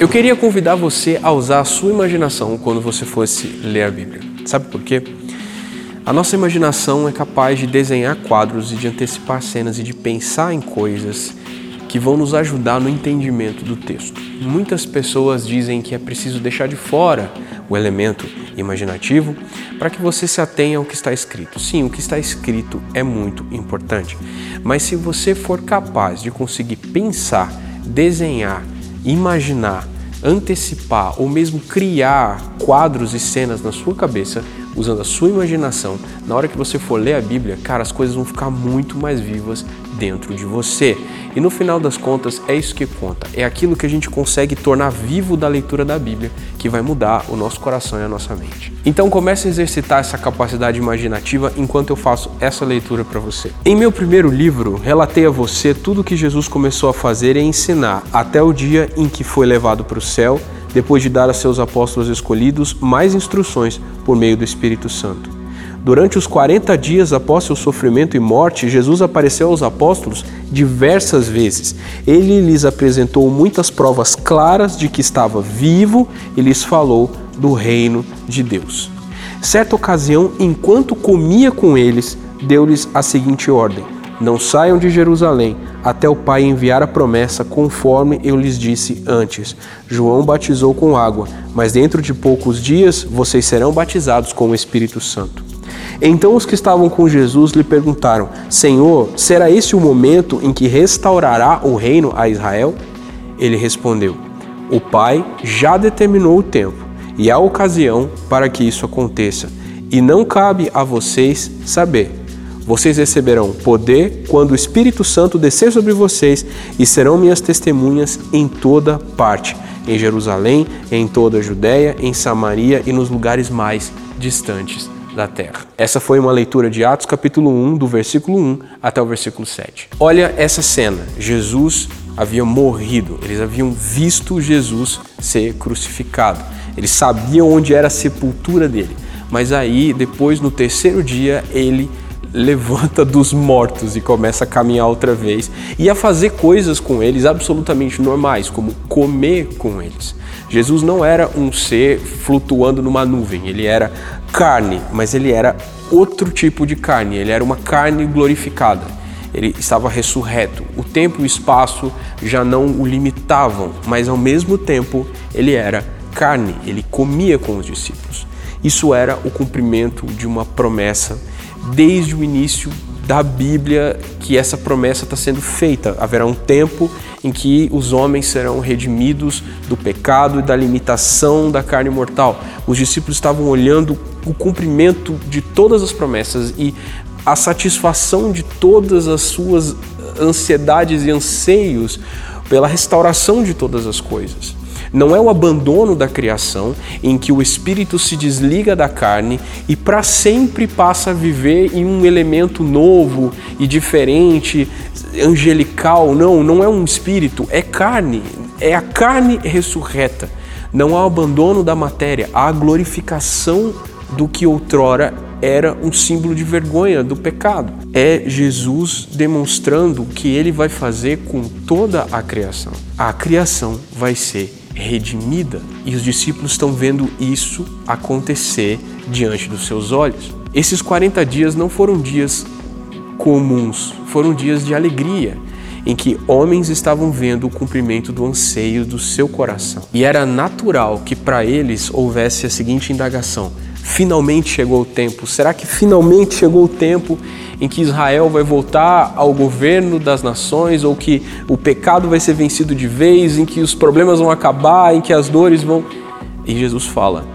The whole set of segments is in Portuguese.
Eu queria convidar você a usar a sua imaginação quando você fosse ler a Bíblia. Sabe por quê? A nossa imaginação é capaz de desenhar quadros e de antecipar cenas e de pensar em coisas que vão nos ajudar no entendimento do texto. Muitas pessoas dizem que é preciso deixar de fora o elemento imaginativo para que você se atenha ao que está escrito. Sim, o que está escrito é muito importante, mas se você for capaz de conseguir pensar, desenhar, imaginar, antecipar ou mesmo criar quadros e cenas na sua cabeça, usando a sua imaginação, na hora que você for ler a Bíblia, cara, as coisas vão ficar muito mais vivas dentro de você. E no final das contas, é isso que conta. É aquilo que a gente consegue tornar vivo da leitura da Bíblia que vai mudar o nosso coração e a nossa mente. Então comece a exercitar essa capacidade imaginativa enquanto eu faço essa leitura para você. Em meu primeiro livro, relatei a você tudo o que Jesus começou a fazer e ensinar até o dia em que foi levado para o céu, depois de dar a seus apóstolos escolhidos mais instruções por meio do Espírito Santo. Durante os 40 dias após seu sofrimento e morte, Jesus apareceu aos apóstolos diversas vezes. Ele lhes apresentou muitas provas claras de que estava vivo e lhes falou do reino de Deus. Certa ocasião, enquanto comia com eles, deu-lhes a seguinte ordem: Não saiam de Jerusalém até o Pai enviar a promessa, conforme eu lhes disse antes. João batizou com água, mas dentro de poucos dias vocês serão batizados com o Espírito Santo. Então os que estavam com Jesus lhe perguntaram: Senhor, será esse o momento em que restaurará o reino a Israel? Ele respondeu: O Pai já determinou o tempo e a ocasião para que isso aconteça, e não cabe a vocês saber. Vocês receberão poder quando o Espírito Santo descer sobre vocês e serão minhas testemunhas em toda parte, em Jerusalém, em toda a Judéia, em Samaria e nos lugares mais distantes da terra. Essa foi uma leitura de Atos capítulo 1, do versículo 1 até o versículo 7. Olha essa cena. Jesus havia morrido, eles haviam visto Jesus ser crucificado. Eles sabiam onde era a sepultura dele. Mas aí, depois, no terceiro dia, ele levanta dos mortos e começa a caminhar outra vez e a fazer coisas com eles absolutamente normais, como comer com eles. Jesus não era um ser flutuando numa nuvem, ele era carne, mas ele era outro tipo de carne, ele era uma carne glorificada. Ele estava ressurreto. O tempo e o espaço já não o limitavam, mas ao mesmo tempo ele era carne, ele comia com os discípulos. Isso era o cumprimento de uma promessa desde o início da Bíblia que essa promessa está sendo feita. Haverá um tempo em que os homens serão redimidos do pecado e da limitação da carne mortal. Os discípulos estavam olhando o cumprimento de todas as promessas e a satisfação de todas as suas ansiedades e anseios pela restauração de todas as coisas. Não é o abandono da criação em que o espírito se desliga da carne e para sempre passa a viver em um elemento novo e diferente, angelical. Não, não é um espírito, é carne, é a carne ressurreta. Não há abandono da matéria, há a glorificação do que outrora era um símbolo de vergonha do pecado. É Jesus demonstrando o que ele vai fazer com toda a criação. A criação vai ser redimida e os discípulos estão vendo isso acontecer diante dos seus olhos. Esses 40 dias não foram dias comuns, foram dias de alegria, em que homens estavam vendo o cumprimento do anseio do seu coração. E era natural que para eles houvesse a seguinte indagação: finalmente chegou o tempo? Será que finalmente chegou o tempo em que Israel vai voltar ao governo das nações ou que o pecado vai ser vencido de vez, em que os problemas vão acabar, em que as dores vão. E Jesus fala: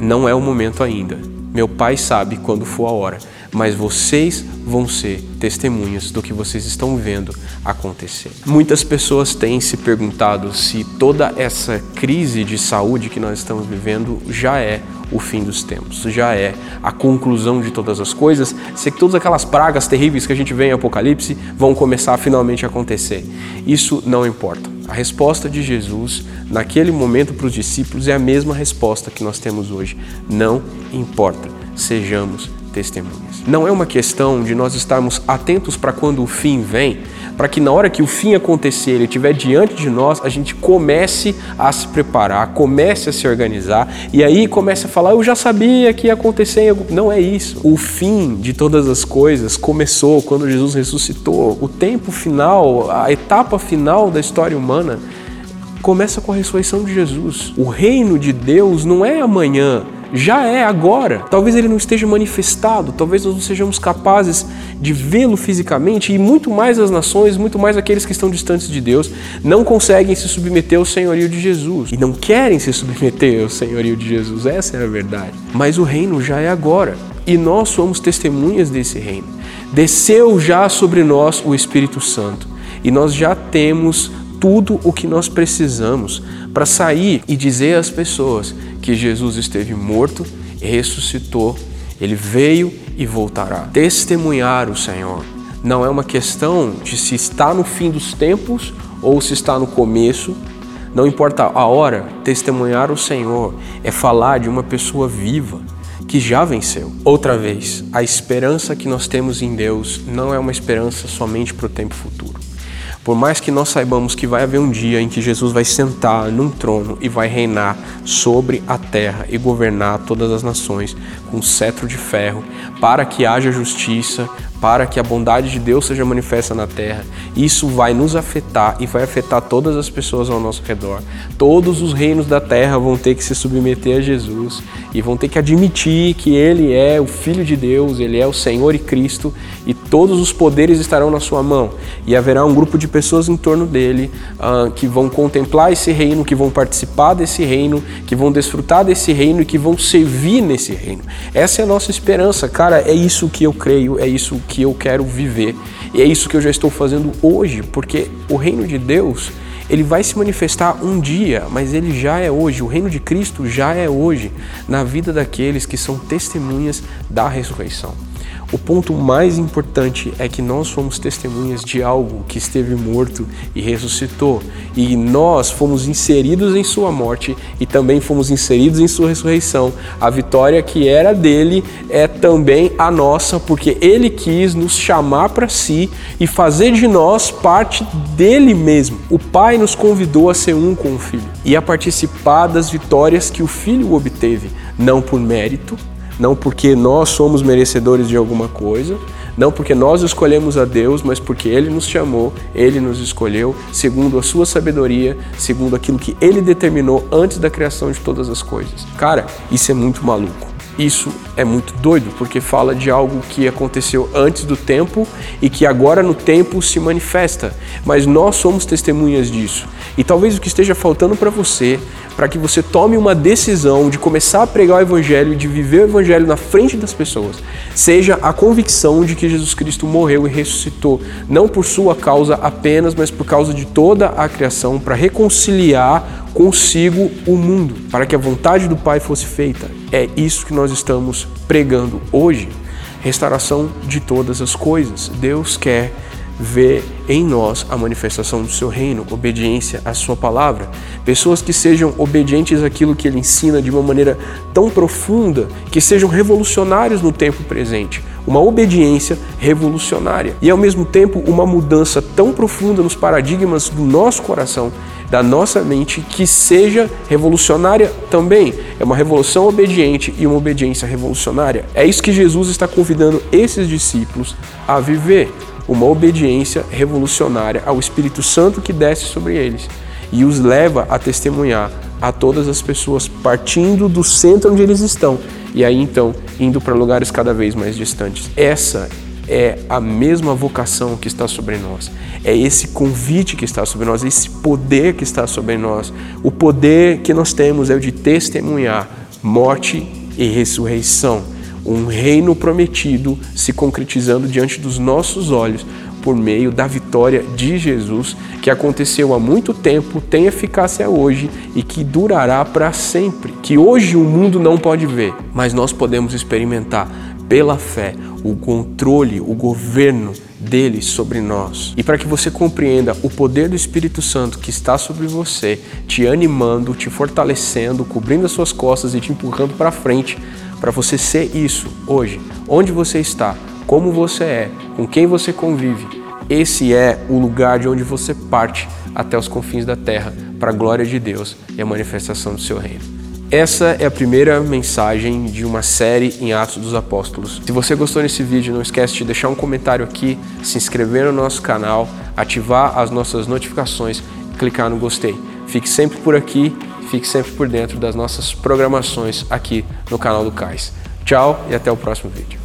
não é o momento ainda. Meu Pai sabe quando for a hora, mas vocês vão ser testemunhas do que vocês estão vendo acontecer. Muitas pessoas têm se perguntado se toda essa crise de saúde que nós estamos vivendo já é o fim dos tempos, já é a conclusão de todas as coisas, se todas aquelas pragas terríveis que a gente vê em Apocalipse vão começar a finalmente acontecer. Isso não importa. A resposta de Jesus naquele momento para os discípulos é a mesma resposta que nós temos hoje. Não importa. Sejamos testemunhas. Não é uma questão de nós estarmos atentos para quando o fim vem, para que na hora que o fim acontecer, ele estiver diante de nós, a gente comece a se preparar, comece a se organizar e aí comece a falar: eu já sabia que ia acontecer. Não é isso. O fim de todas as coisas começou quando Jesus ressuscitou. O tempo final, a etapa final da história humana começa com a ressurreição de Jesus. O reino de Deus não é amanhã, já é agora. Talvez ele não esteja manifestado, talvez nós não sejamos capazes de vê-lo fisicamente e muito mais as nações, muito mais aqueles que estão distantes de Deus, não conseguem se submeter ao senhorio de Jesus e não querem se submeter ao senhorio de Jesus. Essa é a verdade. Mas o reino já é agora e nós somos testemunhas desse reino. Desceu já sobre nós o Espírito Santo e nós já temos tudo o que nós precisamos para sair e dizer às pessoas que Jesus esteve morto ressuscitou, ele veio e voltará. Testemunhar o Senhor não é uma questão de se está no fim dos tempos ou se está no começo, não importa a hora, testemunhar o Senhor é falar de uma pessoa viva que já venceu. Outra vez, a esperança que nós temos em Deus não é uma esperança somente para o tempo futuro. Por mais que nós saibamos que vai haver um dia em que Jesus vai sentar num trono e vai reinar sobre a terra e governar todas as nações com um cetro de ferro, para que haja justiça, para que a bondade de Deus seja manifesta na terra. Isso vai nos afetar e vai afetar todas as pessoas ao nosso redor. Todos os reinos da terra vão ter que se submeter a Jesus e vão ter que admitir que Ele é o Filho de Deus, Ele é o Senhor e Cristo e todos os poderes estarão na sua mão. E haverá um grupo de pessoas em torno dele uh, que vão contemplar esse reino, que vão participar desse reino, que vão desfrutar desse reino e que vão servir nesse reino. Essa é a nossa esperança, cara. É isso que eu creio, é isso que eu quero viver. E é isso que eu já estou fazendo hoje, porque o reino de Deus, ele vai se manifestar um dia, mas ele já é hoje. O reino de Cristo já é hoje na vida daqueles que são testemunhas da ressurreição. O ponto mais importante é que nós fomos testemunhas de algo que esteve morto e ressuscitou, e nós fomos inseridos em sua morte e também fomos inseridos em sua ressurreição. A vitória que era dele é também a nossa, porque ele quis nos chamar para si e fazer de nós parte dele mesmo. O Pai nos convidou a ser um com o Filho e a participar das vitórias que o Filho obteve, não por mérito, não porque nós somos merecedores de alguma coisa, não porque nós escolhemos a Deus, mas porque Ele nos chamou, Ele nos escolheu, segundo a Sua sabedoria, segundo aquilo que Ele determinou antes da criação de todas as coisas. Cara, isso é muito maluco. Isso é muito doido, porque fala de algo que aconteceu antes do tempo e que agora no tempo se manifesta. Mas nós somos testemunhas disso. E talvez o que esteja faltando para você, para que você tome uma decisão de começar a pregar o Evangelho, de viver o Evangelho na frente das pessoas, seja a convicção de que Jesus Cristo morreu e ressuscitou, não por sua causa apenas, mas por causa de toda a criação, para reconciliar consigo o mundo, para que a vontade do Pai fosse feita. É isso que nós pregando hoje. Restauração de todas as coisas. Deus quer ver em nós a manifestação do seu reino, obediência à sua palavra. Pessoas que sejam obedientes àquilo que ele ensina de uma maneira tão profunda, que sejam revolucionários no tempo presente. Uma obediência revolucionária e ao mesmo tempo uma mudança tão profunda nos paradigmas do nosso coração da nossa mente que seja revolucionária também. É uma revolução obediente e uma obediência revolucionária. É isso que Jesus está convidando esses discípulos a viver. Uma obediência revolucionária ao Espírito Santo que desce sobre eles e os leva a testemunhar a todas as pessoas partindo do centro onde eles estão e aí então indo para lugares cada vez mais distantes. Essa é a mesma vocação que está sobre nós. É esse convite que está sobre nós, esse poder que está sobre nós. O poder que nós temos é o de testemunhar morte e ressurreição. Um reino prometido se concretizando diante dos nossos olhos por meio da vitória de Jesus, que aconteceu há muito tempo, tem eficácia hoje e que durará para sempre. Que hoje o mundo não pode ver, mas nós podemos experimentar pela fé o controle, o governo dele sobre nós. E para que você compreenda o poder do Espírito Santo que está sobre você, te animando, te fortalecendo, cobrindo as suas costas e te empurrando para frente, para você ser isso hoje, onde você está, como você é, com quem você convive. Esse é o lugar de onde você parte até os confins da terra, para a glória de Deus e a manifestação do seu reino. Essa é a primeira mensagem de uma série em Atos dos Apóstolos. Se você gostou desse vídeo, não esquece de deixar um comentário aqui, se inscrever no nosso canal, ativar as nossas notificações e clicar no gostei. Fique sempre por aqui, fique sempre por dentro das nossas programações aqui no canal do Cais. Tchau e até o próximo vídeo.